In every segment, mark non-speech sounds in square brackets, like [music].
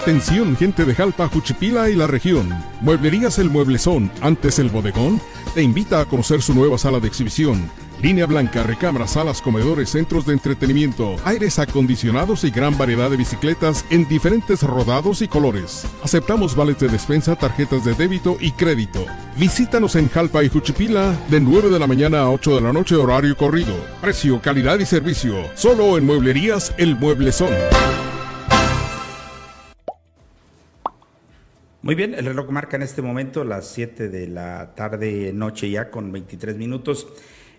Atención gente de Jalpa, Juchipila y la región. Mueblerías El Mueblezón, antes el bodegón, te invita a conocer su nueva sala de exhibición. Línea blanca, recámaras, salas, comedores, centros de entretenimiento, aires acondicionados y gran variedad de bicicletas en diferentes rodados y colores. Aceptamos vales de despensa, tarjetas de débito y crédito. Visítanos en Jalpa y Juchipila de 9 de la mañana a 8 de la noche horario corrido. Precio, calidad y servicio. Solo en Mueblerías El Mueblezón. Muy bien, el reloj marca en este momento las 7 de la tarde, noche ya con 23 minutos.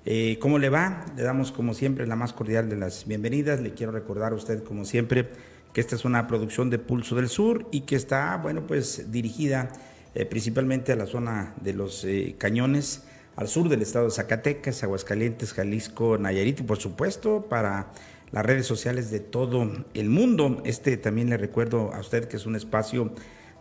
Eh, ¿Cómo le va? Le damos como siempre la más cordial de las bienvenidas. Le quiero recordar a usted como siempre que esta es una producción de Pulso del Sur y que está, bueno, pues dirigida eh, principalmente a la zona de los eh, cañones, al sur del estado de Zacatecas, Aguascalientes, Jalisco, Nayarit y por supuesto para las redes sociales de todo el mundo. Este también le recuerdo a usted que es un espacio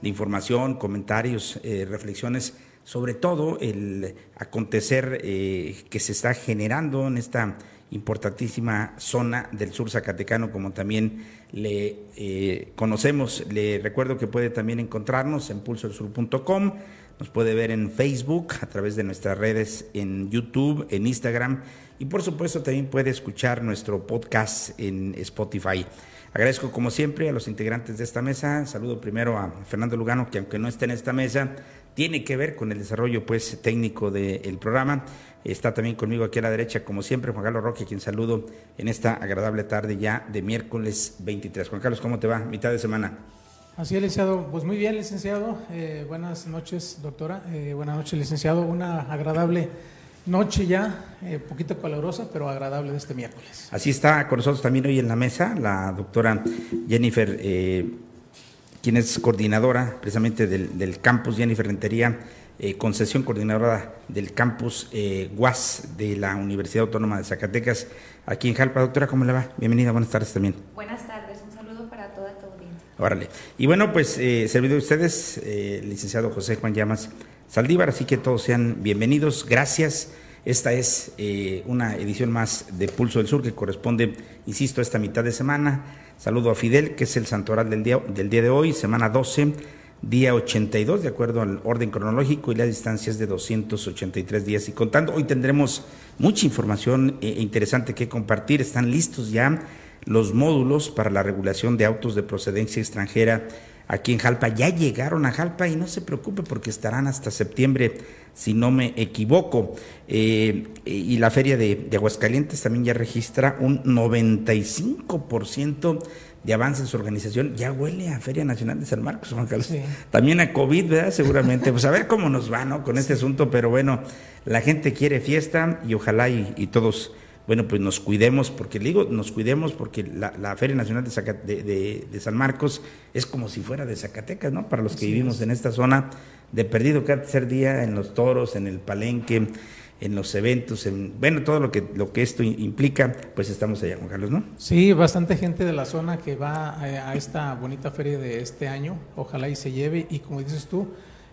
de información, comentarios, eh, reflexiones sobre todo el acontecer eh, que se está generando en esta importantísima zona del sur zacatecano, como también le eh, conocemos. Le recuerdo que puede también encontrarnos en pulsosur.com, nos puede ver en Facebook, a través de nuestras redes en YouTube, en Instagram y por supuesto también puede escuchar nuestro podcast en Spotify. Agradezco como siempre a los integrantes de esta mesa. Saludo primero a Fernando Lugano, que aunque no esté en esta mesa, tiene que ver con el desarrollo pues técnico del programa. Está también conmigo aquí a la derecha, como siempre, Juan Carlos Roque, quien saludo en esta agradable tarde ya de miércoles 23. Juan Carlos, ¿cómo te va? Mitad de semana. Así es, licenciado. Pues muy bien, licenciado. Eh, buenas noches, doctora. Eh, buenas noches, licenciado. Una agradable noche ya, eh, poquito calurosa, pero agradable de este miércoles. Así está con nosotros también hoy en la mesa la doctora Jennifer, eh, quien es coordinadora precisamente del, campus Jennifer Rentería, eh, concesión coordinadora del campus eh, UAS de la Universidad Autónoma de Zacatecas, aquí en Jalpa. Doctora, ¿cómo le va? Bienvenida, buenas tardes también. Buenas tardes, un saludo para toda tu audiencia. Órale. Y bueno, pues eh, servido de ustedes, licenciado José Juan Llamas Saldívar, así que todos sean bienvenidos, gracias. Esta es eh, una edición más de Pulso del Sur que corresponde, insisto, a esta mitad de semana. Saludo a Fidel, que es el santoral del día, del día de hoy, semana 12, día 82, de acuerdo al orden cronológico, y las distancias de 283 días. Y contando, hoy tendremos mucha información eh, interesante que compartir. Están listos ya los módulos para la regulación de autos de procedencia extranjera aquí en Jalpa. Ya llegaron a Jalpa y no se preocupe porque estarán hasta septiembre, si no me equivoco. Eh, y la feria de, Aguascalientes también ya registra un 95% de avance en su organización. Ya huele a Feria Nacional de San Marcos, Juan Carlos. También a COVID, ¿verdad? Seguramente. Pues a ver cómo nos va, ¿no? Con este asunto, pero bueno, la gente quiere fiesta y ojalá y todos bueno, pues nos cuidemos, porque le digo, nos cuidemos porque la, Feria Nacional de, de, San Marcos es como si fuera de Zacatecas, ¿no? Para los que vivimos en esta zona, de perdido cada tercer día en los toros, en el palenque, en los eventos, en, bueno, todo lo que, lo que esto implica, pues estamos allá, Juan Carlos, ¿no? Sí, bastante gente de la zona que va a, esta bonita feria de este año, ojalá y se lleve, y como dices tú,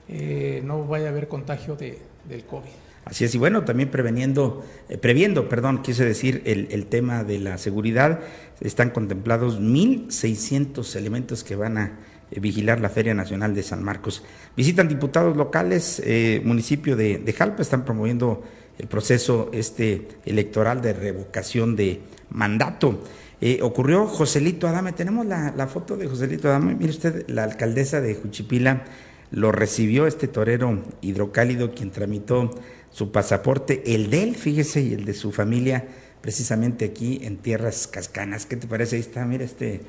eh, no vaya a haber contagio de, del COVID. Así es, y bueno, también preveniendo, eh, previendo, perdón, quise decir, el, tema de la seguridad, están contemplados 1.600 elementos que van a eh, vigilar la Feria Nacional de San Marcos. Visitan diputados locales, eh, municipio de, Jalpa, están promoviendo el proceso este electoral de revocación de mandato. ocurrió Joselito Adame, tenemos la, la foto de Joselito Adame, mire usted, la alcaldesa de Juchipila lo recibió este torero hidrocálido quien tramitó su pasaporte, el de él, fíjese, y el de su familia, precisamente aquí en Tierras Cascanas. ¿Qué te parece? Ahí está, mira, este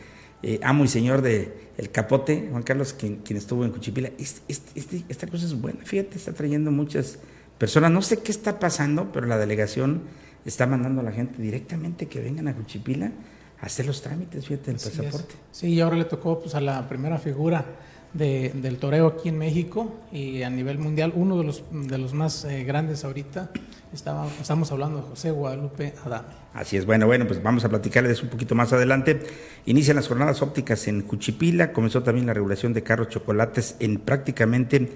eh, amo y señor de El Capote, Juan Carlos, quien, quien estuvo en Cuchipila. Este, este, esta cosa es buena, fíjate, está trayendo muchas personas. No sé qué está pasando, pero la delegación está mandando a la gente directamente que vengan a Cuchipila a hacer los trámites, fíjate, del pasaporte. Sí, y ahora le tocó pues, a la primera figura de, del toreo aquí en México y a nivel mundial, uno de los, de los más eh, grandes ahorita, estamos hablando de José Guadalupe Adame. Así es, bueno, bueno, pues vamos a platicarles un poquito más adelante. Inician las jornadas ópticas en Cuchipila, comenzó también la regulación de carros chocolates en prácticamente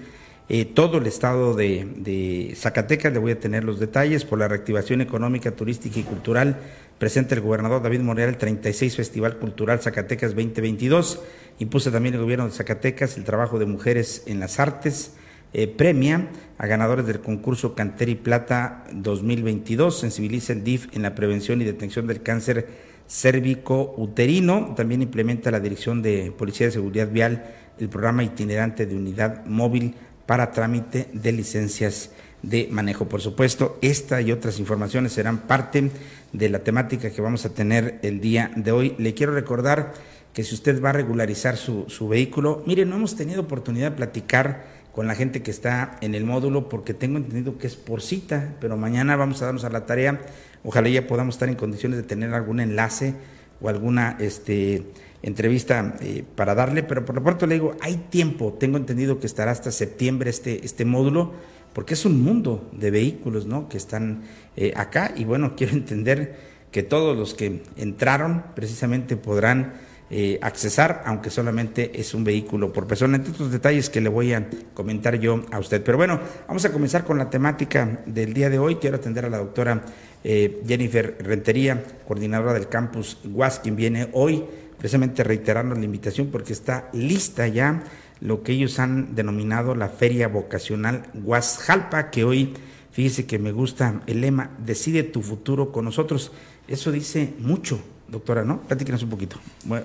eh, todo el estado de, de, Zacatecas. Le voy a tener los detalles por la reactivación económica, turística y cultural. Presenta el gobernador David Monreal el 36 Festival Cultural Zacatecas 2022. Impuso también el gobierno de Zacatecas el trabajo de mujeres en las artes. Eh, premia a ganadores del concurso Canter y Plata 2022. Sensibiliza el DIF en la prevención y detención del cáncer cérvico uterino. También implementa la Dirección de Policía de Seguridad Vial el programa itinerante de unidad móvil para trámite de licencias de manejo. Por supuesto, esta y otras informaciones serán parte de la temática que vamos a tener el día de hoy. Le quiero recordar que si usted va a regularizar su, su vehículo, mire, no hemos tenido oportunidad de platicar con la gente que está en el módulo porque tengo entendido que es por cita, pero mañana vamos a darnos a la tarea. Ojalá ya podamos estar en condiciones de tener algún enlace o alguna este, entrevista eh, para darle, pero por lo pronto le digo, hay tiempo, tengo entendido que estará hasta septiembre este, este módulo, porque es un mundo de vehículos ¿no? que están eh, acá y bueno, [laughs] quiero entender que todos los que entraron precisamente podrán eh, accesar, aunque solamente es un vehículo por persona, entre otros detalles que le voy a comentar yo a usted. Pero bueno, vamos a comenzar con la temática del día de hoy. Quiero atender a la doctora Jennifer Rentería, coordinadora del campus UAS, quien viene hoy precisamente reiterarnos la invitación porque está lista ya lo que ellos han denominado la Feria Vocacional Guasjalpa, que hoy, fíjese que me gusta el lema, decide tu futuro con nosotros. Eso dice mucho, doctora, ¿no? Platíquenos un poquito.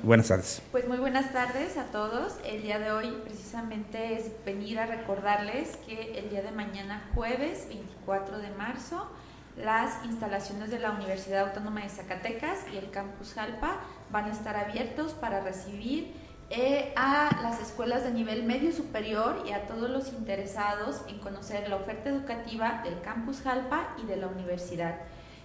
buenas tardes. Pues muy buenas tardes a todos. El día de hoy precisamente es venir a recordarles que el día de mañana, jueves 24 de marzo, las instalaciones de la Universidad Autónoma de Zacatecas y el Campus Jalpa van a estar abiertos para recibir eh, a las escuelas de nivel medio superior y a todos los interesados en conocer la oferta educativa del Campus Jalpa y de la universidad.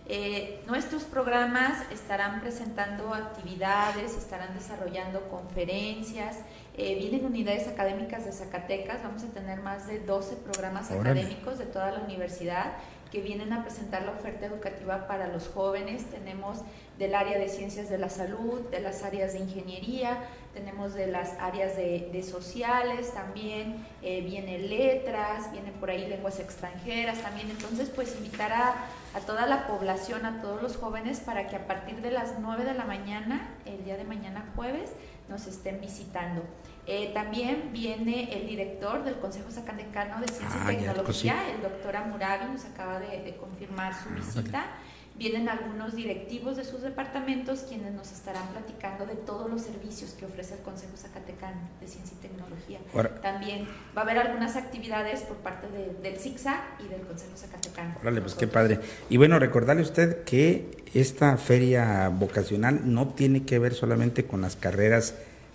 Eh, nuestros programas estarán presentando actividades, estarán desarrollando conferencias, eh, vienen unidades académicas de Zacatecas, vamos a tener más de 12 programas académicos de toda la universidad que vienen a presentar la oferta educativa para los jóvenes. Tenemos del área de ciencias de la salud, de las áreas de ingeniería, tenemos de las áreas de, sociales también, eh, viene letras, viene por ahí lenguas extranjeras también. Entonces, pues invitar a, a, toda la población, a todos los jóvenes, para que a partir de las 9 de la mañana, el día de mañana jueves, nos estén visitando. Eh, también viene el director del Consejo Zacatecano de Ciencia y ah, Tecnología, el doctor Amurabi, nos acaba de, confirmar su ah, visita. Vienen algunos directivos de sus departamentos quienes nos estarán platicando de todos los servicios que ofrece el Consejo Zacatecano de Ciencia y Tecnología. También va a haber algunas actividades por parte del CICSA y del Consejo Zacatecano. Órale, pues qué padre. Y bueno, recordarle usted que esta feria vocacional no tiene que ver solamente con las carreras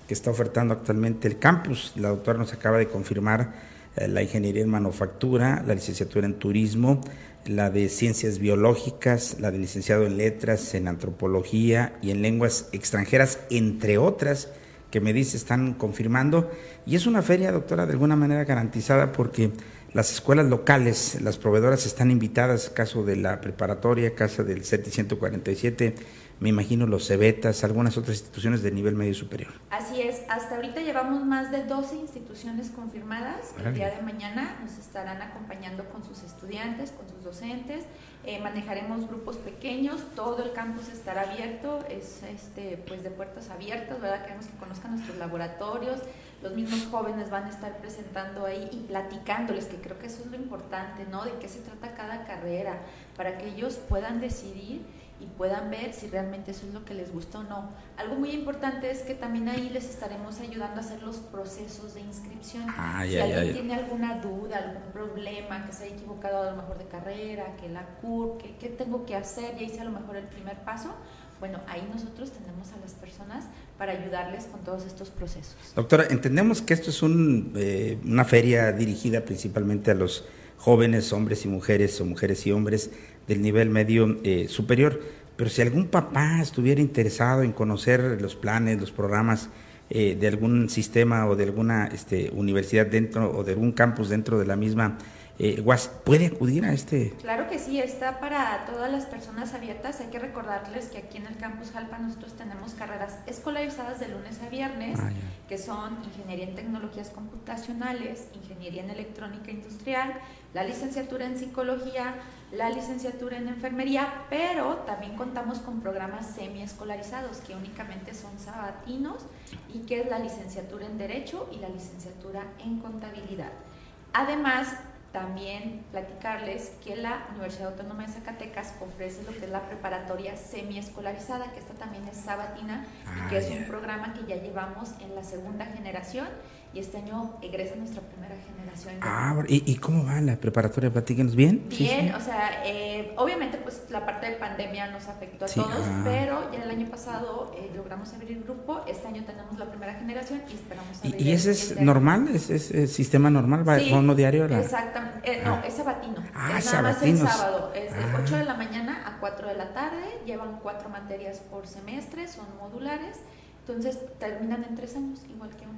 que está ofertando actualmente el campus. La doctora nos acaba de confirmar eh, la ingeniería en manufactura, la licenciatura en turismo, la de ciencias biológicas, la de licenciado en letras, en antropología y en lenguas extranjeras, entre otras que me dice están confirmando. Y es una feria, doctora, de alguna manera garantizada porque las escuelas locales, las proveedoras están invitadas, caso de la preparatoria, casa del CETI 147, me imagino los cebetas, algunas otras instituciones de nivel medio superior. Así es, hasta ahorita llevamos más de 12 instituciones confirmadas. El día de mañana nos estarán acompañando con sus estudiantes, con sus docentes. Eh, manejaremos grupos pequeños, todo el campus estará abierto, es este, pues de puertas abiertas, ¿verdad? Queremos que conozcan nuestros laboratorios, los mismos jóvenes van a estar presentando ahí y platicándoles, que creo que eso es lo importante, ¿no? De qué se trata cada carrera, para que ellos puedan decidir y puedan ver si realmente eso es lo que les gusta o no. Algo muy importante es que también ahí les estaremos ayudando a hacer los procesos de inscripción. Ah, si alguien tiene alguna duda, algún problema, que se haya equivocado a lo mejor de carrera, que la CUR, que qué tengo que hacer, ya hice a lo mejor el primer paso, bueno, ahí nosotros tenemos a las personas para ayudarles con todos estos procesos. Doctora, entendemos que esto es un, eh, una feria dirigida principalmente a los jóvenes, hombres y mujeres, o mujeres y hombres del nivel medio eh, superior. Pero si algún papá estuviera interesado en conocer los planes, los programas eh, de algún sistema o de alguna este, universidad dentro o de algún campus dentro de la misma eh, puede acudir a este. Claro que sí, está para todas las personas abiertas. Hay que recordarles que aquí en el campus Jalpa nosotros tenemos carreras escolarizadas de lunes a viernes, ah, que son ingeniería en tecnologías computacionales, ingeniería en electrónica industrial, la licenciatura en psicología, la licenciatura en enfermería, pero también contamos con programas semi-escolarizados que únicamente son sabatinos y que es la licenciatura en derecho y la licenciatura en contabilidad. Además, también platicarles que la Universidad Autónoma de Zacatecas ofrece lo que es la preparatoria semiescolarizada, que esta también es sabatina y que ah, es un programa que ya llevamos en la segunda generación y este año egresa nuestra primera generación. Ah, ¿y, cómo va la preparatoria? Platíquenos bien. Bien, o sea, eh, obviamente pues la parte de pandemia nos afectó a todos, ah. pero ya el año pasado eh, logramos abrir grupo, este año tenemos la primera generación y esperamos abrir ¿Y, ese es normal? ¿Es, ¿Es, sistema normal? ¿Va uno diario? Exactamente, eh, no, ah. es sabatino. Ah, es nada más el sábado, es de 8 de la mañana a 4 de la tarde, llevan cuatro materias por semestre, son modulares, entonces terminan en tres años, igual que preparatoria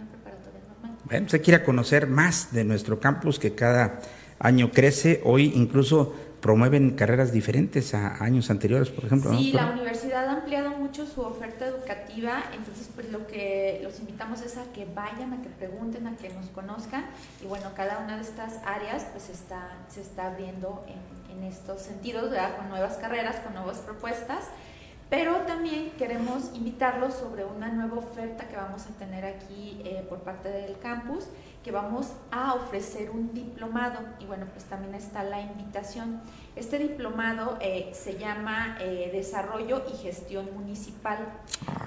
bueno, se quiere conocer más de nuestro campus que cada año crece. Hoy incluso promueven carreras diferentes a años anteriores, por ejemplo. Sí, la universidad ha ampliado mucho su oferta educativa, entonces pues lo que los invitamos es a que vayan, a que pregunten, a que nos conozcan y bueno, cada una de estas áreas pues está, se está abriendo en, en estos sentidos, ¿verdad? con nuevas carreras, con nuevas propuestas. Pero también queremos invitarlos sobre una nueva oferta que vamos a tener aquí eh, por parte del campus, que vamos a ofrecer un diplomado y bueno, pues también está la invitación. Este diplomado eh, se llama eh, Desarrollo y Gestión Municipal.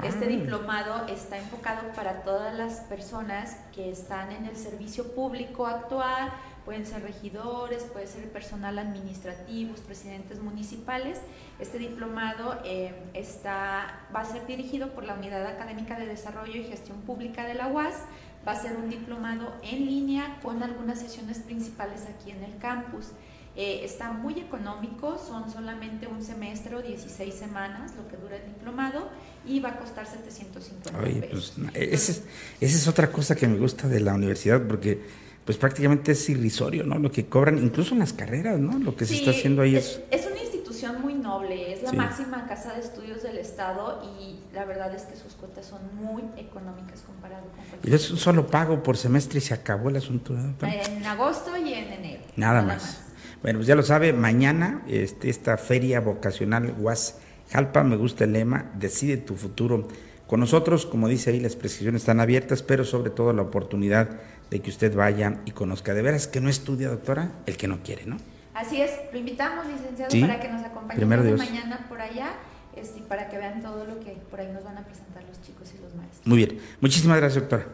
Este ah. diplomado está enfocado para todas las personas que están en el servicio público actual, pueden ser regidores, puede ser personal administrativo, presidentes municipales. Este diplomado eh, está, va a ser dirigido por la Unidad Académica de Desarrollo y Gestión Pública de la UAS. Va a ser un diplomado en línea con algunas sesiones principales aquí en el campus. Eh, está muy económico, son solamente un semestre o 16 semanas lo que dura el diplomado y va a costar 750 pesos. Pues, esa es otra cosa que me gusta de la universidad porque pues prácticamente es irrisorio, ¿no? Lo que cobran, incluso en las carreras, ¿no? Lo que se está haciendo ahí es... Es una institución muy noble, es la máxima casa de estudios del Estado y la verdad es que sus cuotas son muy económicas comparado con cualquier... Y es un solo pago por semestre y se acabó el asunto. En agosto y en enero. Nada, más. Bueno, pues ya lo sabe, mañana este, esta feria vocacional UAS Jalpa, me gusta el lema, decide tu futuro con nosotros, como dice ahí, las prescripciones están abiertas, pero sobre todo la oportunidad de que usted vaya y conozca. De veras que no estudia, doctora, el que no quiere, ¿no? Así es, lo invitamos, licenciado, para que nos acompañe mañana por allá este, para que vean todo lo que por ahí nos van a presentar los chicos y los maestros. Muy bien, muchísimas gracias, doctora.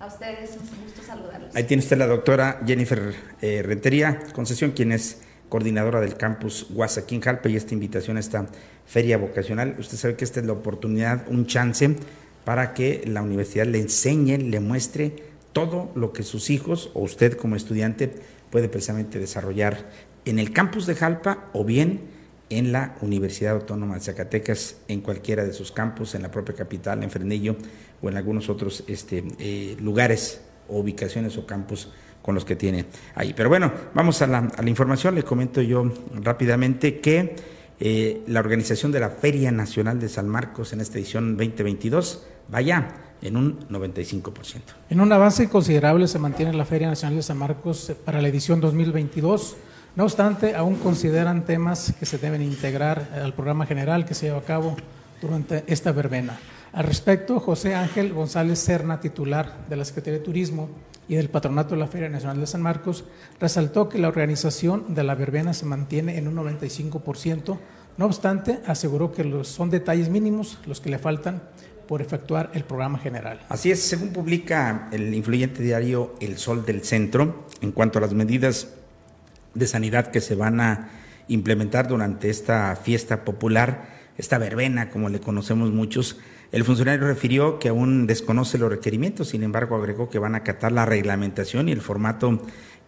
A ustedes, un gusto saludarlos. Ahí tiene usted la doctora Jennifer eh, Rentería, Concesión, quien es coordinadora del campus Guasaquín Jalpa y esta invitación a esta feria vocacional. Usted sabe que esta es la oportunidad, un chance para que la universidad le enseñe, le muestre todo lo que sus hijos o usted como estudiante puede precisamente desarrollar en el campus de Jalpa o bien en la Universidad Autónoma de Zacatecas, en cualquiera de sus campus, en la propia capital, en Frenillo o en algunos otros este, eh, lugares o ubicaciones o campus con los que tiene ahí. Pero bueno, vamos a la, información. Le comento yo rápidamente que eh, la organización de la Feria Nacional de San Marcos en esta edición 2022 vaya en un 95%. En un avance considerable se mantiene la Feria Nacional de San Marcos para la edición 2022. No obstante, aún consideran temas que se deben integrar al programa general que se lleva a cabo durante esta verbena. Al respecto, José Ángel González Serna, titular de la Secretaría de Turismo y del Patronato de la Feria Nacional de San Marcos, resaltó que la organización de la verbena se mantiene en un 95%. No obstante, aseguró que son detalles mínimos los que le faltan por efectuar el programa general. Así es, según publica el influyente diario El Sol del Centro, en cuanto a las medidas de sanidad que se van a implementar durante esta fiesta popular, esta verbena, como le conocemos muchos, el funcionario refirió que aún desconoce los requerimientos, sin embargo agregó que van a acatar la reglamentación y el formato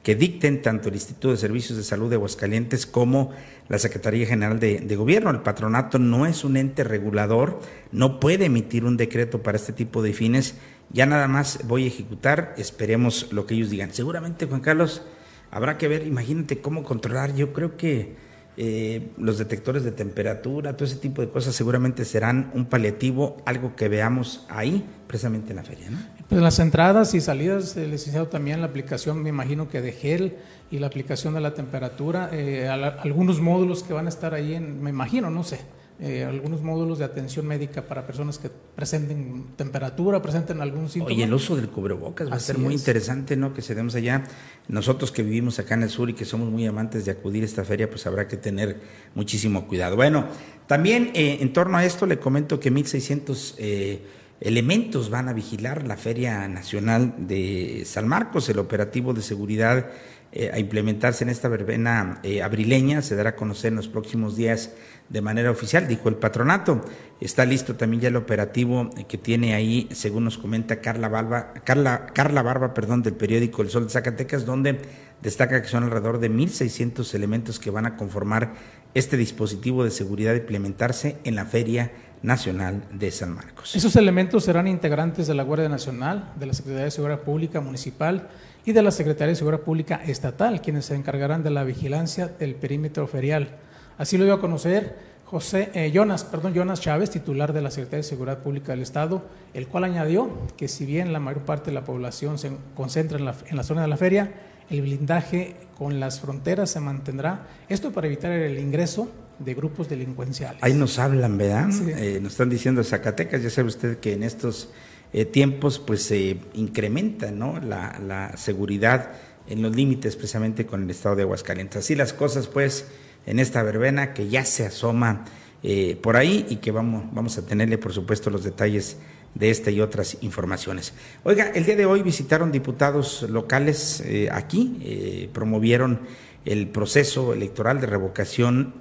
que dicten tanto el Instituto de Servicios de Salud de Aguascalientes como la Secretaría General de, Gobierno. El patronato no es un ente regulador, no puede emitir un decreto para este tipo de fines. Ya nada más voy a ejecutar, esperemos lo que ellos digan. Seguramente, Juan Carlos, habrá que ver, imagínate cómo controlar. Yo creo que eh, los detectores de temperatura, todo ese tipo de cosas seguramente serán un paliativo, algo que veamos ahí, precisamente en la feria. ¿no? Pues las entradas y salidas, eh, licenciado, también la aplicación, me imagino que de gel y la aplicación de la temperatura, eh, algunos módulos que van a estar ahí, en, me imagino, no sé, eh, algunos módulos de atención médica para personas que presenten temperatura, presenten algún síntoma. Oye, el uso del cubrebocas va a ser muy interesante, ¿no? Que se demos allá. Nosotros que vivimos acá en el sur y que somos muy amantes de acudir a esta feria, pues habrá que tener muchísimo cuidado. Bueno, también eh, en torno a esto le comento que 1.600 eh, elementos van a vigilar la Feria Nacional de San Marcos, el operativo de seguridad eh, a implementarse en esta verbena eh, abrileña. Se dará a conocer en los próximos días de manera oficial, dijo el patronato. Está listo también ya el operativo que tiene ahí, según nos comenta Carla Barba, Carla, Carla Barba, perdón, del periódico El Sol de Zacatecas, donde destaca que son alrededor de 1.600 elementos que van a conformar este dispositivo de seguridad a implementarse en la Feria Nacional de San Marcos. Esos elementos serán integrantes de la Guardia Nacional, de la Secretaría de Seguridad Pública Municipal, y de la Secretaría de Seguridad Pública Estatal, quienes se encargarán de la vigilancia del perímetro ferial. Así lo dio a conocer José eh, Jonas, perdón, Jonas Chávez, titular de la Secretaría de Seguridad Pública del Estado, el cual añadió que si bien la mayor parte de la población se concentra en la, en la zona de la feria, el blindaje con las fronteras se mantendrá, esto para evitar el ingreso de grupos delincuenciales. Ahí nos hablan, ¿verdad? Eh, nos están diciendo Zacatecas, ya sabe usted que en estos eh, tiempos pues se incrementa ¿no? la, seguridad en los límites precisamente con el estado de Aguascalientes. Así las cosas pues en esta verbena que ya se asoma eh, por ahí y que vamos, vamos a tenerle por supuesto los detalles de esta y otras informaciones. Oiga, el día de hoy visitaron diputados locales eh, aquí, promovieron el proceso electoral de revocación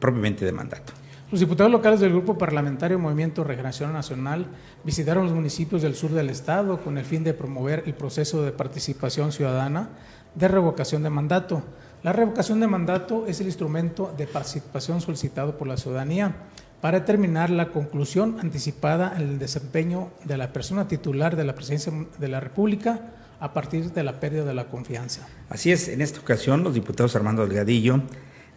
propiamente de mandato. Los diputados locales del Grupo Parlamentario Movimiento Regeneración Nacional visitaron los municipios del sur del Estado con el fin de promover el proceso de participación ciudadana de revocación de mandato. La revocación de mandato es el instrumento de participación solicitado por la ciudadanía para determinar la conclusión anticipada en el desempeño de la persona titular de la presidencia de la República a partir de la pérdida de la confianza. Así es, en esta ocasión los diputados Armando Delgadillo,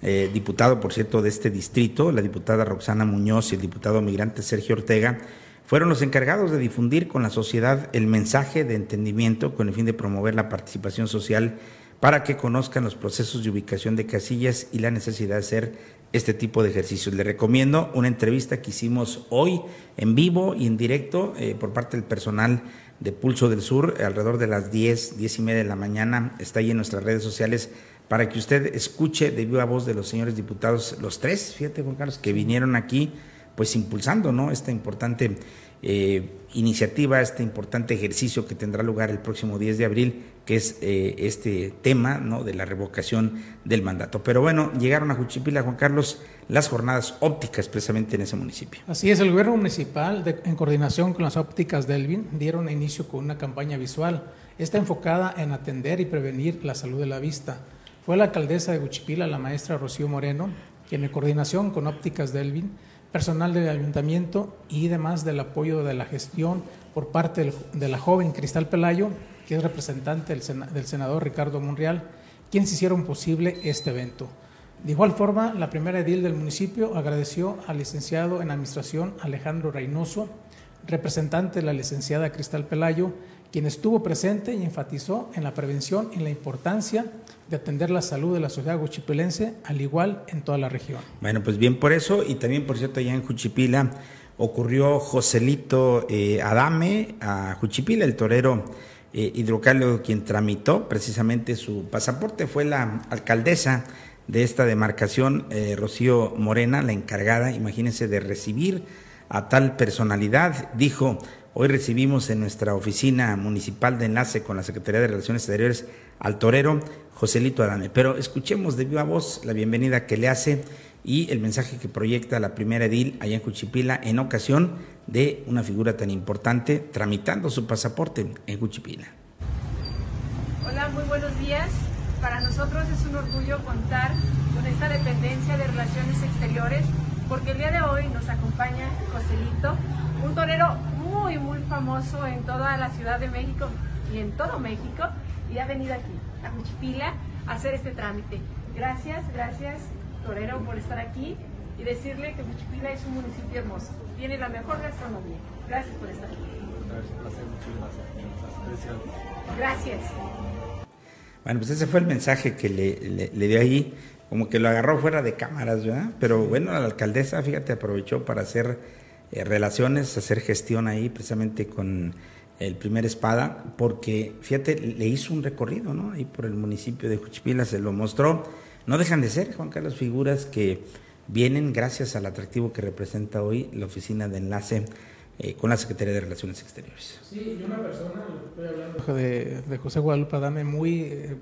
eh, diputado, por cierto, de este distrito, la diputada Roxana Muñoz y el diputado migrante Sergio Ortega, fueron los encargados de difundir con la sociedad el mensaje de entendimiento con el fin de promover la participación social para que conozcan los procesos de ubicación de casillas y la necesidad de hacer este tipo de ejercicios. Le recomiendo una entrevista que hicimos hoy en vivo y en directo eh, por parte del personal de Pulso del Sur, alrededor de las 10, 10 y media de la mañana. Está ahí en nuestras redes sociales para que usted escuche de viva voz de los señores diputados, los tres, fíjate Juan Carlos, que vinieron aquí pues impulsando ¿no? esta importante eh, iniciativa, este importante ejercicio que tendrá lugar el próximo 10 de abril, que es eh, este tema ¿no? de la revocación del mandato. Pero bueno, llegaron a Juchipila, Juan Carlos, las jornadas ópticas precisamente en ese municipio. Así es, el gobierno municipal, en coordinación con las ópticas Delvin, dieron inicio con una campaña visual. Está enfocada en atender y prevenir la salud de la vista fue la alcaldesa de Guchipila, la maestra Rocío Moreno, quien en coordinación con Ópticas Delvin, personal del ayuntamiento y demás del apoyo de la gestión por parte de la joven Cristal Pelayo, que es representante del senador Ricardo Monreal, quienes hicieron posible este evento. De igual forma, la primera edil del municipio agradeció al licenciado en Administración Alejandro Reynoso, representante de la licenciada Cristal Pelayo, quien estuvo presente y enfatizó en la prevención y la importancia de atender la salud de la sociedad juchipilense, al igual en toda la región. Bueno, pues bien por eso, y también por cierto, allá en Juchipila ocurrió Joselito eh, Adame a Juchipila, el torero eh, quien tramitó precisamente su pasaporte, fue la alcaldesa de esta demarcación, eh, Rocío Morena, la encargada, imagínense, de recibir a tal personalidad, dijo, Hoy recibimos en nuestra oficina municipal de enlace con la Secretaría de Relaciones Exteriores al torero Joselito Adame. Pero escuchemos de viva voz la bienvenida que le hace y el mensaje que proyecta la primera edil allá en Cuchipila en ocasión de una figura tan importante tramitando su pasaporte en Cuchipila. Hola, muy buenos días. Para nosotros es un orgullo contar con esta dependencia de Relaciones Exteriores porque el día de hoy nos acompaña Joselito, un torero muy, muy famoso en toda la Ciudad de México y en todo México y ha venido aquí, a Cuchipila, hacer este trámite. Gracias, gracias, Torero, por estar aquí y decirle que Juchipila es un municipio hermoso. Tiene la mejor gastronomía. Gracias por estar aquí. Gracias. Bueno, pues ese fue el mensaje que le, le, dio ahí, como que lo agarró fuera de cámaras, ¿verdad? Pero bueno, la alcaldesa, fíjate, aprovechó para hacer eh, relaciones, hacer gestión ahí precisamente con el primer espada, porque fíjate, le hizo un recorrido, ¿no? Ahí por el municipio de Juchipila se lo mostró. No dejan de ser, Juan Carlos, figuras que vienen gracias al atractivo que representa hoy la oficina de enlace eh, con la Secretaría de Relaciones Exteriores. Sí, y una persona, estoy hablando de, de José Guadalupe Adame, muy, eh,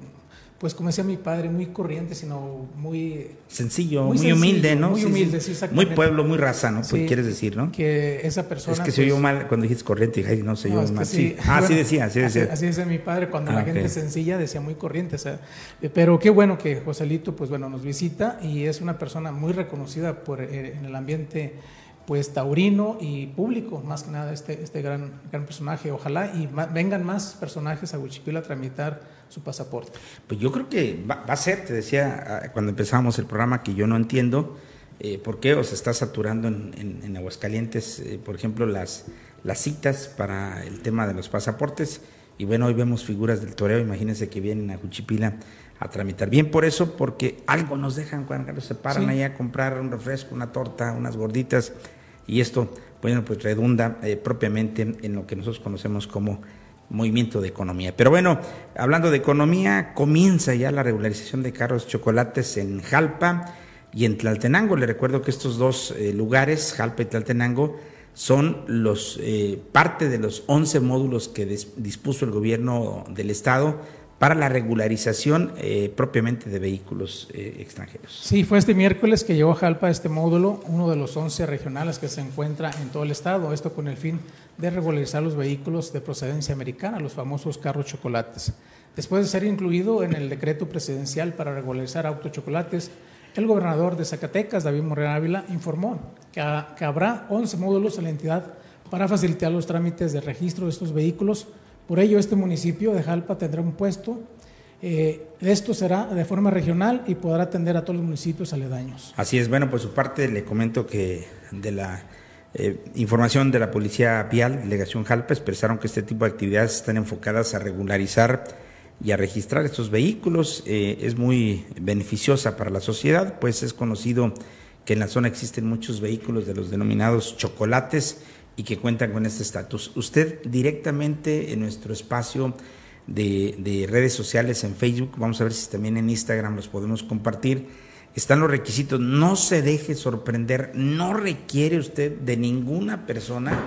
pues como decía mi padre, muy corriente, sino muy... Sencillo, muy, humilde, ¿no? Muy humilde, sí, exactamente. Muy pueblo, muy raza, ¿no? Pues quieres decir, ¿no? Que esa persona... Es que se oyó pues, mal cuando dijiste corriente, y no se oyó mal. Sí. Ah, [laughs] sí decía, sí decía. Así, decía mi padre, cuando la ah, gente sencilla decía muy corriente, o sea, eh, pero qué bueno que Joselito, pues bueno, nos visita y es una persona muy reconocida por, en el ambiente pues taurino y público, más que nada este, este gran, gran personaje. Ojalá y vengan más personajes a Huichipil a tramitar su pasaporte. Pues yo creo que va, a ser, te decía ah, cuando empezamos el programa, que yo no entiendo eh, por qué os está saturando en, en, Aguascalientes, eh, por ejemplo, las, las citas para el tema de los pasaportes. Y bueno, hoy vemos figuras del toreo, imagínense que vienen a Juchipila a tramitar. Bien por eso, porque algo nos dejan, cuando se paran ahí a comprar un refresco, una torta, unas gorditas y esto, bueno, pues redunda eh, propiamente en lo que nosotros conocemos como movimiento de economía. Pero bueno, hablando de economía, comienza ya la regularización de carros chocolates en Jalpa y en Tlaltenango. Le recuerdo que estos dos eh, lugares, Jalpa y Tlaltenango, son los eh, parte de los 11 módulos que dispuso el gobierno del estado para la regularización eh, propiamente de vehículos eh, extranjeros. Sí, fue este miércoles que llegó a Jalpa este módulo, uno de los 11 regionales que se encuentra en todo el estado, esto con el fin de regularizar los vehículos de procedencia americana, los famosos carros chocolates. Después de ser incluido en el decreto presidencial para regularizar autos chocolates, el gobernador de Zacatecas, David Moreno Ávila, informó que, que habrá 11 módulos en la entidad para facilitar los trámites de registro de estos vehículos por ello, este municipio de Jalpa tendrá un puesto. Eh, esto será de forma regional y podrá atender a todos los municipios aledaños. Así es, bueno, por su parte le comento que de la eh, información de la Policía Vial, Delegación Jalpa, expresaron que este tipo de actividades están enfocadas a regularizar y a registrar estos vehículos. Eh, es muy beneficiosa para la sociedad, pues es conocido que en la zona existen muchos vehículos de los denominados chocolates y que cuentan con este estatus. Usted directamente en nuestro espacio de, redes sociales en Facebook, vamos a ver si también en Instagram los podemos compartir, están los requisitos. No se deje sorprender, no requiere usted de ninguna persona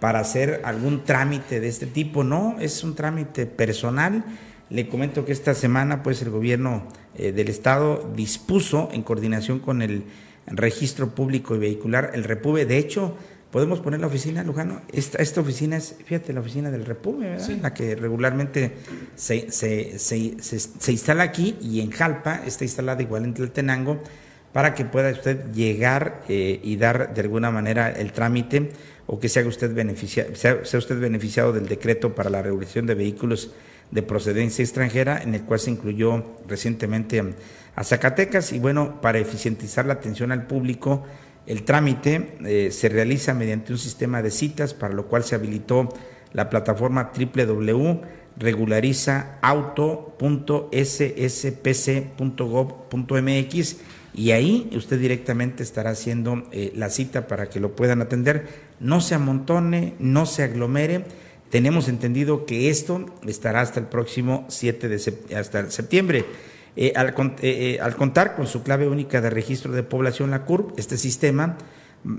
para hacer algún trámite de este tipo, no, es un trámite personal. Le comento que esta semana pues el gobierno eh, del estado dispuso en coordinación con el registro público y vehicular, el REPUBE, de hecho, podemos poner la oficina, Lujano. Esta, esta oficina es, fíjate, la oficina del Repube, ¿verdad? La que regularmente se, se, se, se, instala aquí y en Jalpa está instalada igual en Tlaltenango para que pueda usted llegar eh, y dar de alguna manera el trámite o que sea usted, beneficia, sea, sea usted beneficiado del decreto para la regulación de vehículos de procedencia extranjera, en el cual se incluyó recientemente a Zacatecas y bueno, para eficientizar la atención al público, el trámite eh, se realiza mediante un sistema de citas, para lo cual se habilitó la plataforma www.regulariza.auto.sspc.gov.mx y ahí usted directamente estará haciendo eh, la cita para que lo puedan atender. No se amontone, no se aglomere. Tenemos entendido que esto estará hasta el próximo 7 de hasta septiembre. Eh, al, eh, eh, al, contar con su clave única de registro de población, la CURP, este sistema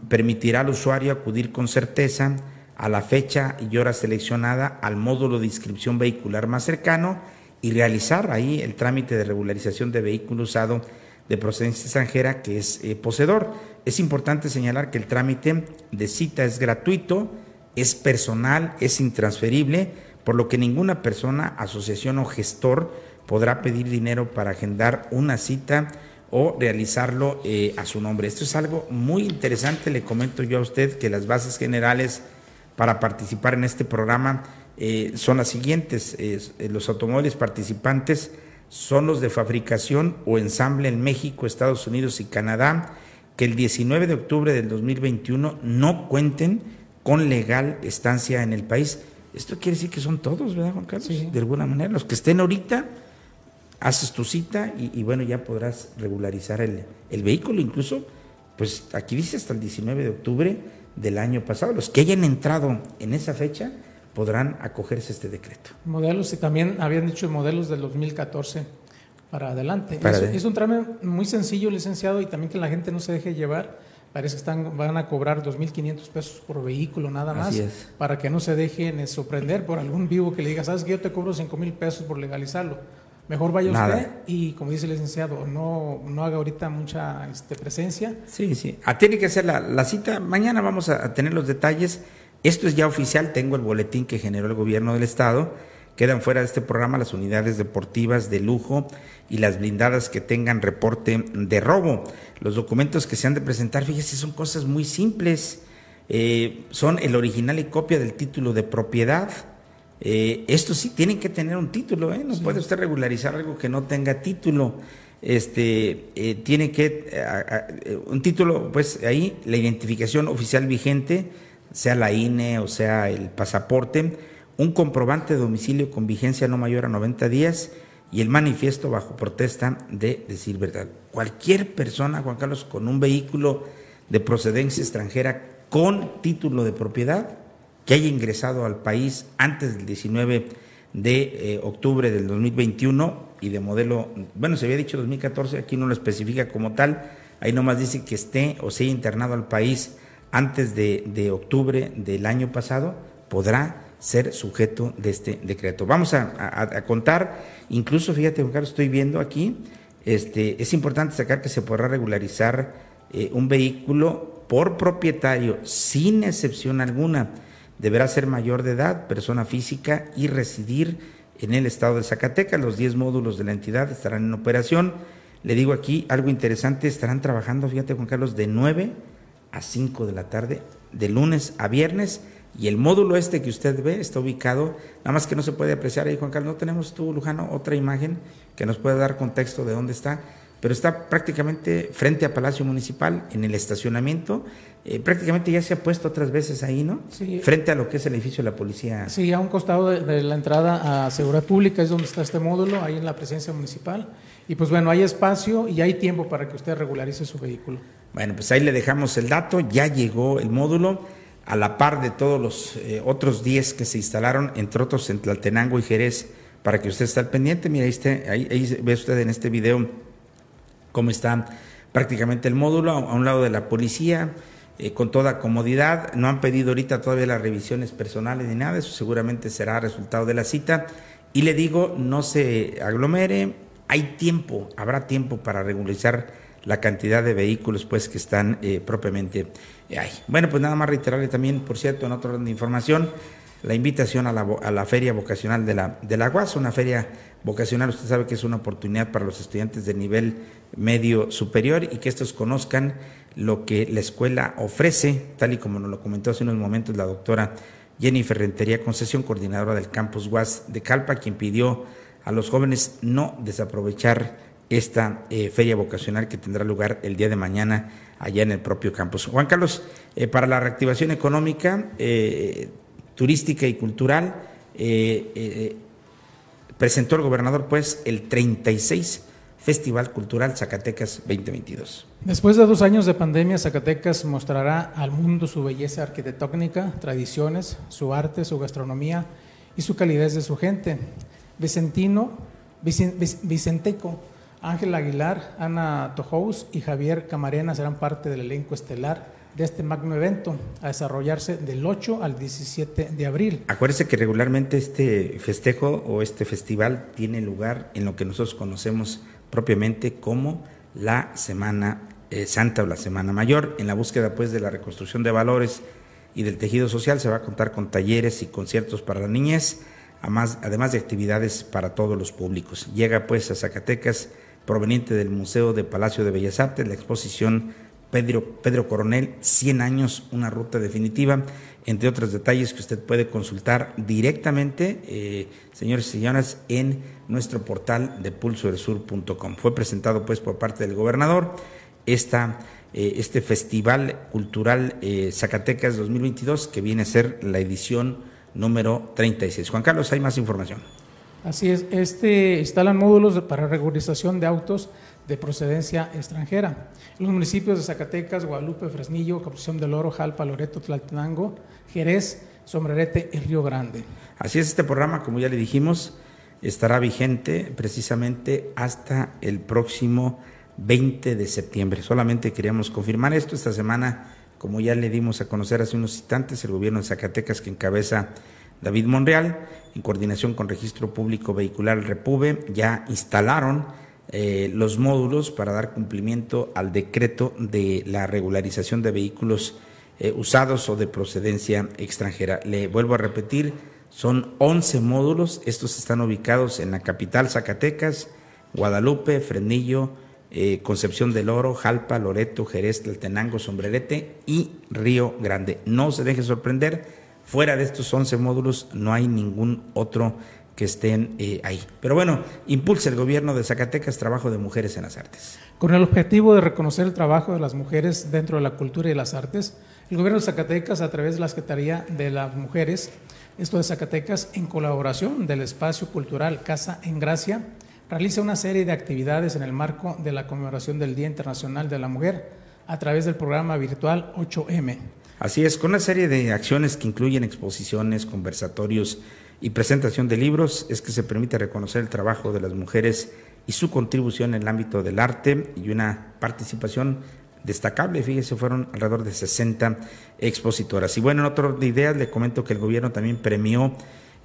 permitirá al usuario acudir con certeza a la fecha y hora seleccionada al módulo de inscripción vehicular más cercano y realizar ahí el trámite de regularización de vehículo usado de procedencia extranjera que es poseedor. Es importante señalar que el trámite de cita es gratuito, es personal, es intransferible, por lo que ninguna persona, asociación o gestor podrá pedir dinero para agendar una cita o realizarlo eh, a su nombre. Esto es algo muy interesante, le comento yo a usted que las bases generales para participar en este programa eh, son las siguientes. Eh, los automóviles participantes son los de fabricación o ensamble en México, Estados Unidos y Canadá, que el 19 de octubre del 2021 no cuenten con legal estancia en el país. Esto quiere decir que son todos, ¿verdad, Juan Carlos? De alguna manera, los que estén ahorita, haces tu cita y, bueno, ya podrás regularizar el, el, vehículo, incluso, pues aquí dice hasta el 19 de octubre del año pasado. Los que hayan entrado en esa fecha podrán acogerse a este decreto. Modelos, y también habían dicho modelos del 2014 para adelante. es, un trámite muy sencillo, licenciado, y también que la gente no se deje llevar. Parece que están, van a cobrar 2.500 pesos por vehículo nada más, para que no se dejen sorprender por algún vivo que le diga, sabes que yo te cobro 5.000 pesos por legalizarlo. Mejor vaya usted y, como dice el licenciado, no, no haga ahorita mucha este, presencia. Sí, sí. Ah, tiene que ser la, la, cita. Mañana vamos a, tener los detalles. Esto es ya oficial. Tengo el boletín que generó el gobierno del Estado. Quedan fuera de este programa las unidades deportivas de lujo y las blindadas que tengan reporte de robo. Los documentos que se han de presentar, fíjese, son cosas muy simples. Eh, son el original y copia del título de propiedad eh, esto sí tienen que tener un título, ¿eh? no puede usted regularizar algo que no tenga título. Este eh, tiene que eh, un título, pues ahí la identificación oficial vigente, sea la INE o sea el pasaporte, un comprobante de domicilio con vigencia no mayor a 90 días y el manifiesto bajo protesta de decir verdad. Cualquier persona, Juan Carlos, con un vehículo de procedencia extranjera con título de propiedad que haya ingresado al país antes del 19 de eh, octubre del 2021 y de modelo, bueno, se había dicho 2014, aquí no lo especifica como tal, ahí nomás dice que esté o sea internado al país antes de, octubre del año pasado, podrá ser sujeto de este decreto. Vamos a, contar, incluso fíjate, Carlos, estoy viendo aquí, este, es importante sacar que se podrá regularizar eh, un vehículo por propietario sin excepción alguna deberá ser mayor de edad, persona física y residir en el estado de Zacatecas. Los 10 módulos de la entidad estarán en operación. Le digo aquí algo interesante, estarán trabajando, fíjate Juan Carlos, de 9 a 5 de la tarde, de lunes a viernes. Y el módulo este que usted ve está ubicado, nada más que no se puede apreciar ahí, Juan Carlos. No tenemos tú, Lujano, otra imagen que nos pueda dar contexto de dónde está pero está prácticamente frente a Palacio Municipal, en el estacionamiento. Eh, prácticamente ya se ha puesto otras veces ahí, ¿no? Sí. Frente a lo que es el edificio de la policía. Sí, a un costado de, la entrada a Seguridad Pública es donde está este módulo, ahí en la presencia municipal. Y pues bueno, hay espacio y hay tiempo para que usted regularice su vehículo. Bueno, pues ahí le dejamos el dato, ya llegó el módulo a la par de todos los eh, otros 10 que se instalaron, entre otros en Tlaltenango y Jerez, para que usted esté al pendiente. Mira, ahí, ahí, ahí ve usted en este video cómo está prácticamente el módulo a, un lado de la policía, eh, con toda comodidad. No han pedido ahorita todavía las revisiones personales ni nada, eso seguramente será resultado de la cita. Y le digo, no se aglomere, hay tiempo, habrá tiempo para regularizar la cantidad de vehículos pues que están eh, propiamente ahí. Bueno, pues nada más reiterarle también, por cierto, en otro orden de información, la invitación a la, a la Feria Vocacional de la, de la UAS, una feria vocacional, usted sabe que es una oportunidad para los estudiantes de nivel medio superior y que estos conozcan lo que la escuela ofrece, tal y como nos lo comentó hace unos momentos la doctora Jennifer Rentería Concesión, coordinadora del campus UAS de Calpa, quien pidió a los jóvenes no desaprovechar esta eh, feria vocacional que tendrá lugar el día de mañana allá en el propio campus. Juan Carlos, eh, para la reactivación económica, eh, turística y cultural, presentó el gobernador pues el 36 Festival Cultural Zacatecas 2022. Después de dos años de pandemia, Zacatecas mostrará al mundo su belleza arquitectónica, tradiciones, su arte, su gastronomía y su calidez de su gente. Vicentino, Vicenteco, Ángel Aguilar, Ana Tojous y Javier Camarena serán parte del elenco estelar de este magno evento a desarrollarse del 8 al 17 de abril. Acuérdese que regularmente este festejo o este festival tiene lugar en lo que nosotros conocemos propiamente como la Semana eh, Santa o la Semana Mayor. En la búsqueda pues de la reconstrucción de valores y del tejido social se va a contar con talleres y conciertos para la niñez, además de actividades para todos los públicos. Llega pues a Zacatecas proveniente del Museo de Palacio de Bellas Artes la exposición Pedro, Pedro Coronel, 100 años, una ruta definitiva, entre otros detalles que usted puede consultar directamente, eh, señores y señoras, en nuestro portal de pulsoersur.com. Fue presentado pues por parte del gobernador esta, eh, este Festival Cultural eh, Zacatecas 2022, que viene a ser la edición número 36. Juan Carlos, hay más información. Así es, este instalan módulos para regularización de autos de procedencia extranjera. Los municipios de Zacatecas, Guadalupe, Fresnillo, Capuzón del Oro, Jalpa, Loreto, Tlaltenango, Jerez, Sombrerete y Río Grande. Así es, este programa, como ya le dijimos, estará vigente precisamente hasta el próximo 20 de septiembre. Solamente queríamos confirmar esto esta semana, como ya le dimos a conocer hace unos instantes, el gobierno de Zacatecas que encabeza David Monreal, en coordinación con Registro Público Vehicular Repube, ya instalaron eh, los módulos para dar cumplimiento al decreto de la regularización de vehículos eh, usados o de procedencia extranjera. Le vuelvo a repetir, son 11 módulos, estos están ubicados en la capital Zacatecas, Guadalupe, Frenillo, eh, Concepción del Oro, Jalpa, Loreto, Jerez, Tlaltenango, Sombrerete y Río Grande. No se deje sorprender, fuera de estos 11 módulos no hay ningún otro que estén eh, ahí. Pero bueno, impulsa el gobierno de Zacatecas trabajo de mujeres en las artes. Con el objetivo de reconocer el trabajo de las mujeres dentro de la cultura y las artes, el gobierno de Zacatecas, a través de la Secretaría de las Mujeres, esto de Zacatecas, en colaboración del espacio cultural Casa en Gracia, realiza una serie de actividades en el marco de la conmemoración del Día Internacional de la Mujer a través del programa virtual 8M. Así es, con una serie de acciones que incluyen exposiciones, conversatorios, y presentación de libros es que se permite reconocer el trabajo de las mujeres y su contribución en el ámbito del arte y una participación destacable. Fíjese, fueron alrededor de 60 expositoras. Y bueno, en otro de ideas le comento que el gobierno también premió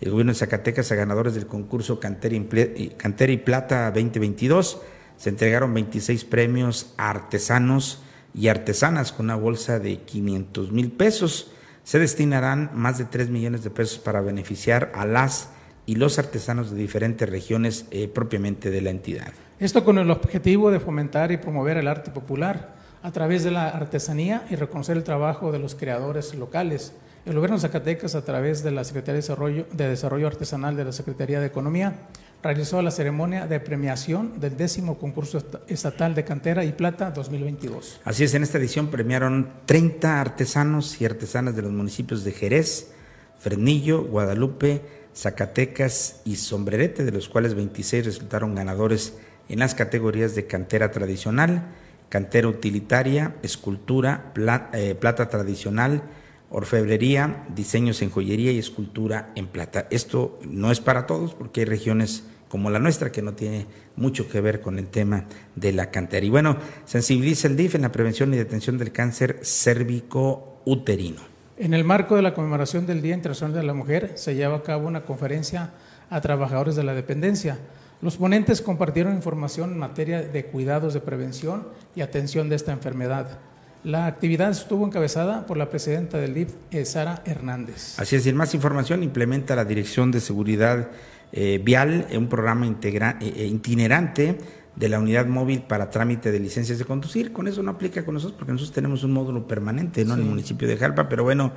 el gobierno de Zacatecas a ganadores del concurso Cantera y Plata 2022. Se entregaron 26 premios a artesanos y artesanas con una bolsa de 500 mil pesos se destinarán más de 3 millones de pesos para beneficiar a las y los artesanos de diferentes regiones eh, propiamente de la entidad. Esto con el objetivo de fomentar y promover el arte popular a través de la artesanía y reconocer el trabajo de los creadores locales. El gobierno de Zacatecas, a través de la Secretaría de Desarrollo, de Desarrollo Artesanal de la Secretaría de Economía, realizó la ceremonia de premiación del décimo concurso estatal de cantera y plata 2022. Así es, en esta edición premiaron 30 artesanos y artesanas de los municipios de Jerez, Frenillo, Guadalupe, Zacatecas y Sombrerete, de los cuales 26 resultaron ganadores en las categorías de cantera tradicional, cantera utilitaria, escultura, eh, plata tradicional, orfebrería, diseños en joyería y escultura en plata. Esto no es para todos porque hay regiones como la nuestra, que no tiene mucho que ver con el tema de la cantera. Y bueno, sensibiliza el DIF en la prevención y detención del cáncer cérvico-uterino. En el marco de la conmemoración del Día Internacional de la Mujer, se lleva a cabo una conferencia a trabajadores de la dependencia. Los ponentes compartieron información en materia de cuidados de prevención y atención de esta enfermedad. La actividad estuvo encabezada por la presidenta del DIF, eh, Sara Hernández. Así es, y más información implementa la Dirección de Seguridad eh, vial, un programa integra, eh, eh, itinerante de la unidad móvil para trámite de licencias de conducir. Con eso no aplica con nosotros porque nosotros tenemos un módulo permanente ¿no? en el municipio de Jalpa, pero bueno,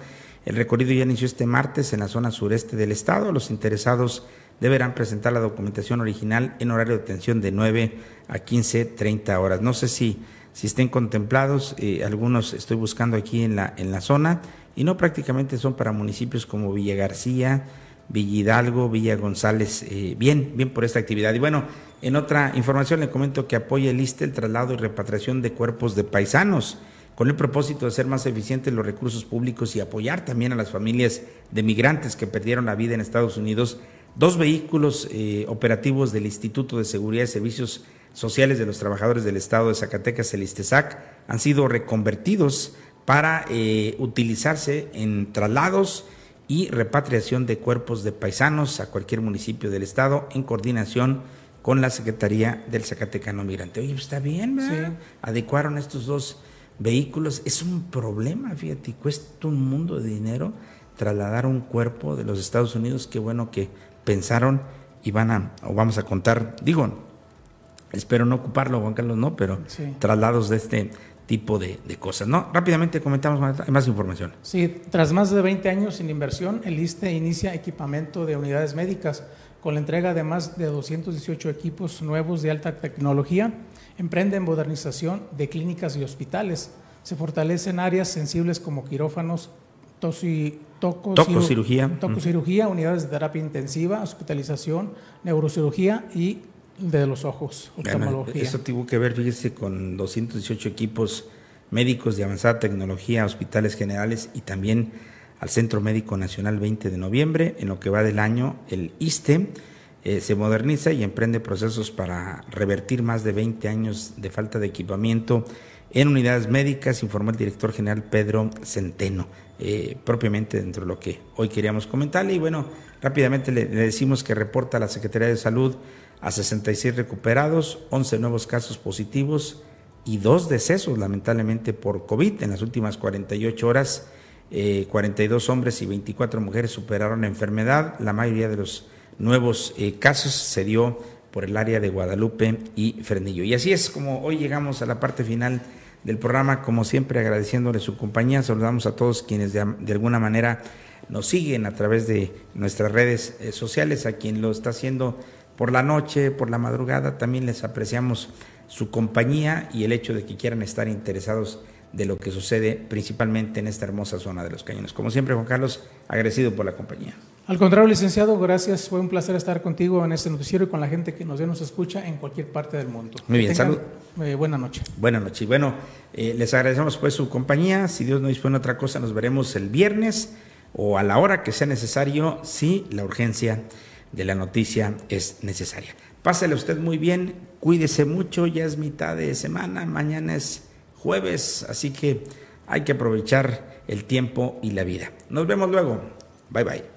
el recorrido ya inició este martes en la zona sureste del estado. Los interesados deberán presentar la documentación original en horario de atención de 9 a 15, 30 horas. No sé si, si estén contemplados, algunos estoy buscando aquí en la, en la zona y no prácticamente son para municipios como Villa García, Villa Hidalgo, Villa González, eh, bien, bien por esta actividad. Y bueno, en otra información le comento que apoya el ISTE el traslado y repatriación de cuerpos de paisanos, con el propósito de hacer más eficientes los recursos públicos y apoyar también a las familias de migrantes que perdieron la vida en Estados Unidos. Dos vehículos eh, operativos del Instituto de Seguridad y Servicios Sociales de los Trabajadores del Estado de Zacatecas, el ISTESAC, han sido reconvertidos para eh, utilizarse en traslados y repatriación de cuerpos de paisanos a cualquier municipio del estado en coordinación con la Secretaría del Zacatecano Migrante. Oye, pues, está bien, ¿verdad? Adecuaron estos dos vehículos. Es un problema, fíjate, cuesta un mundo de dinero trasladar un cuerpo de los Estados Unidos. Qué bueno que pensaron y van a, o vamos a contar, digo, espero no ocuparlo, Juan Carlos, no, pero traslados de este tipo de, cosas. ¿no? Rápidamente comentamos más, más, información. Sí, tras más de 20 años sin inversión, el ISTE inicia equipamiento de unidades médicas con la entrega de más de 218 equipos nuevos de alta tecnología. Emprende en modernización de clínicas y hospitales. Se fortalecen áreas sensibles como quirófanos, tosi, toco, tococirugía, tococirugía, unidades de terapia intensiva, hospitalización, neurocirugía y de los ojos, oftalmología. Eso tuvo que ver, fíjese, con 218 equipos médicos de avanzada tecnología, hospitales generales y también al Centro Médico Nacional 20 de noviembre. En lo que va del año, el ISTE eh, se moderniza y emprende procesos para revertir más de 20 años de falta de equipamiento en unidades médicas, informó el director general Pedro Centeno, eh, propiamente dentro de lo que hoy queríamos comentarle. Y bueno, rápidamente le, le decimos que reporta la Secretaría de Salud a 66 recuperados, 11 nuevos casos positivos y dos decesos lamentablemente por COVID en las últimas 48 horas. 42 eh, hombres y 24 mujeres superaron la enfermedad. La mayoría de los nuevos eh, casos se dio por el área de Guadalupe y Fernillo. Y así es como hoy llegamos a la parte final del programa, como siempre agradeciéndole su compañía. Saludamos a todos quienes de, alguna manera nos siguen a través de nuestras redes eh, sociales, a quien lo está haciendo por la noche, por la madrugada, también les apreciamos su compañía y el hecho de que quieran estar interesados de lo que sucede principalmente en esta hermosa zona de los cañones. Como siempre, Juan Carlos, agradecido por la compañía. Al contrario, licenciado, gracias. Fue un placer estar contigo en este noticiero y con la gente que nos ve nos escucha en cualquier parte del mundo. Muy bien, salud. Eh, buena noche. Buena noche. Y bueno, eh, les agradecemos pues su compañía. Si Dios no dispone otra cosa, nos veremos el viernes o a la hora que sea necesario, si la urgencia de la noticia es necesaria. Pásale usted muy bien, cuídese mucho, ya es mitad de semana, mañana es jueves, así que hay que aprovechar el tiempo y la vida. Nos vemos luego. Bye bye.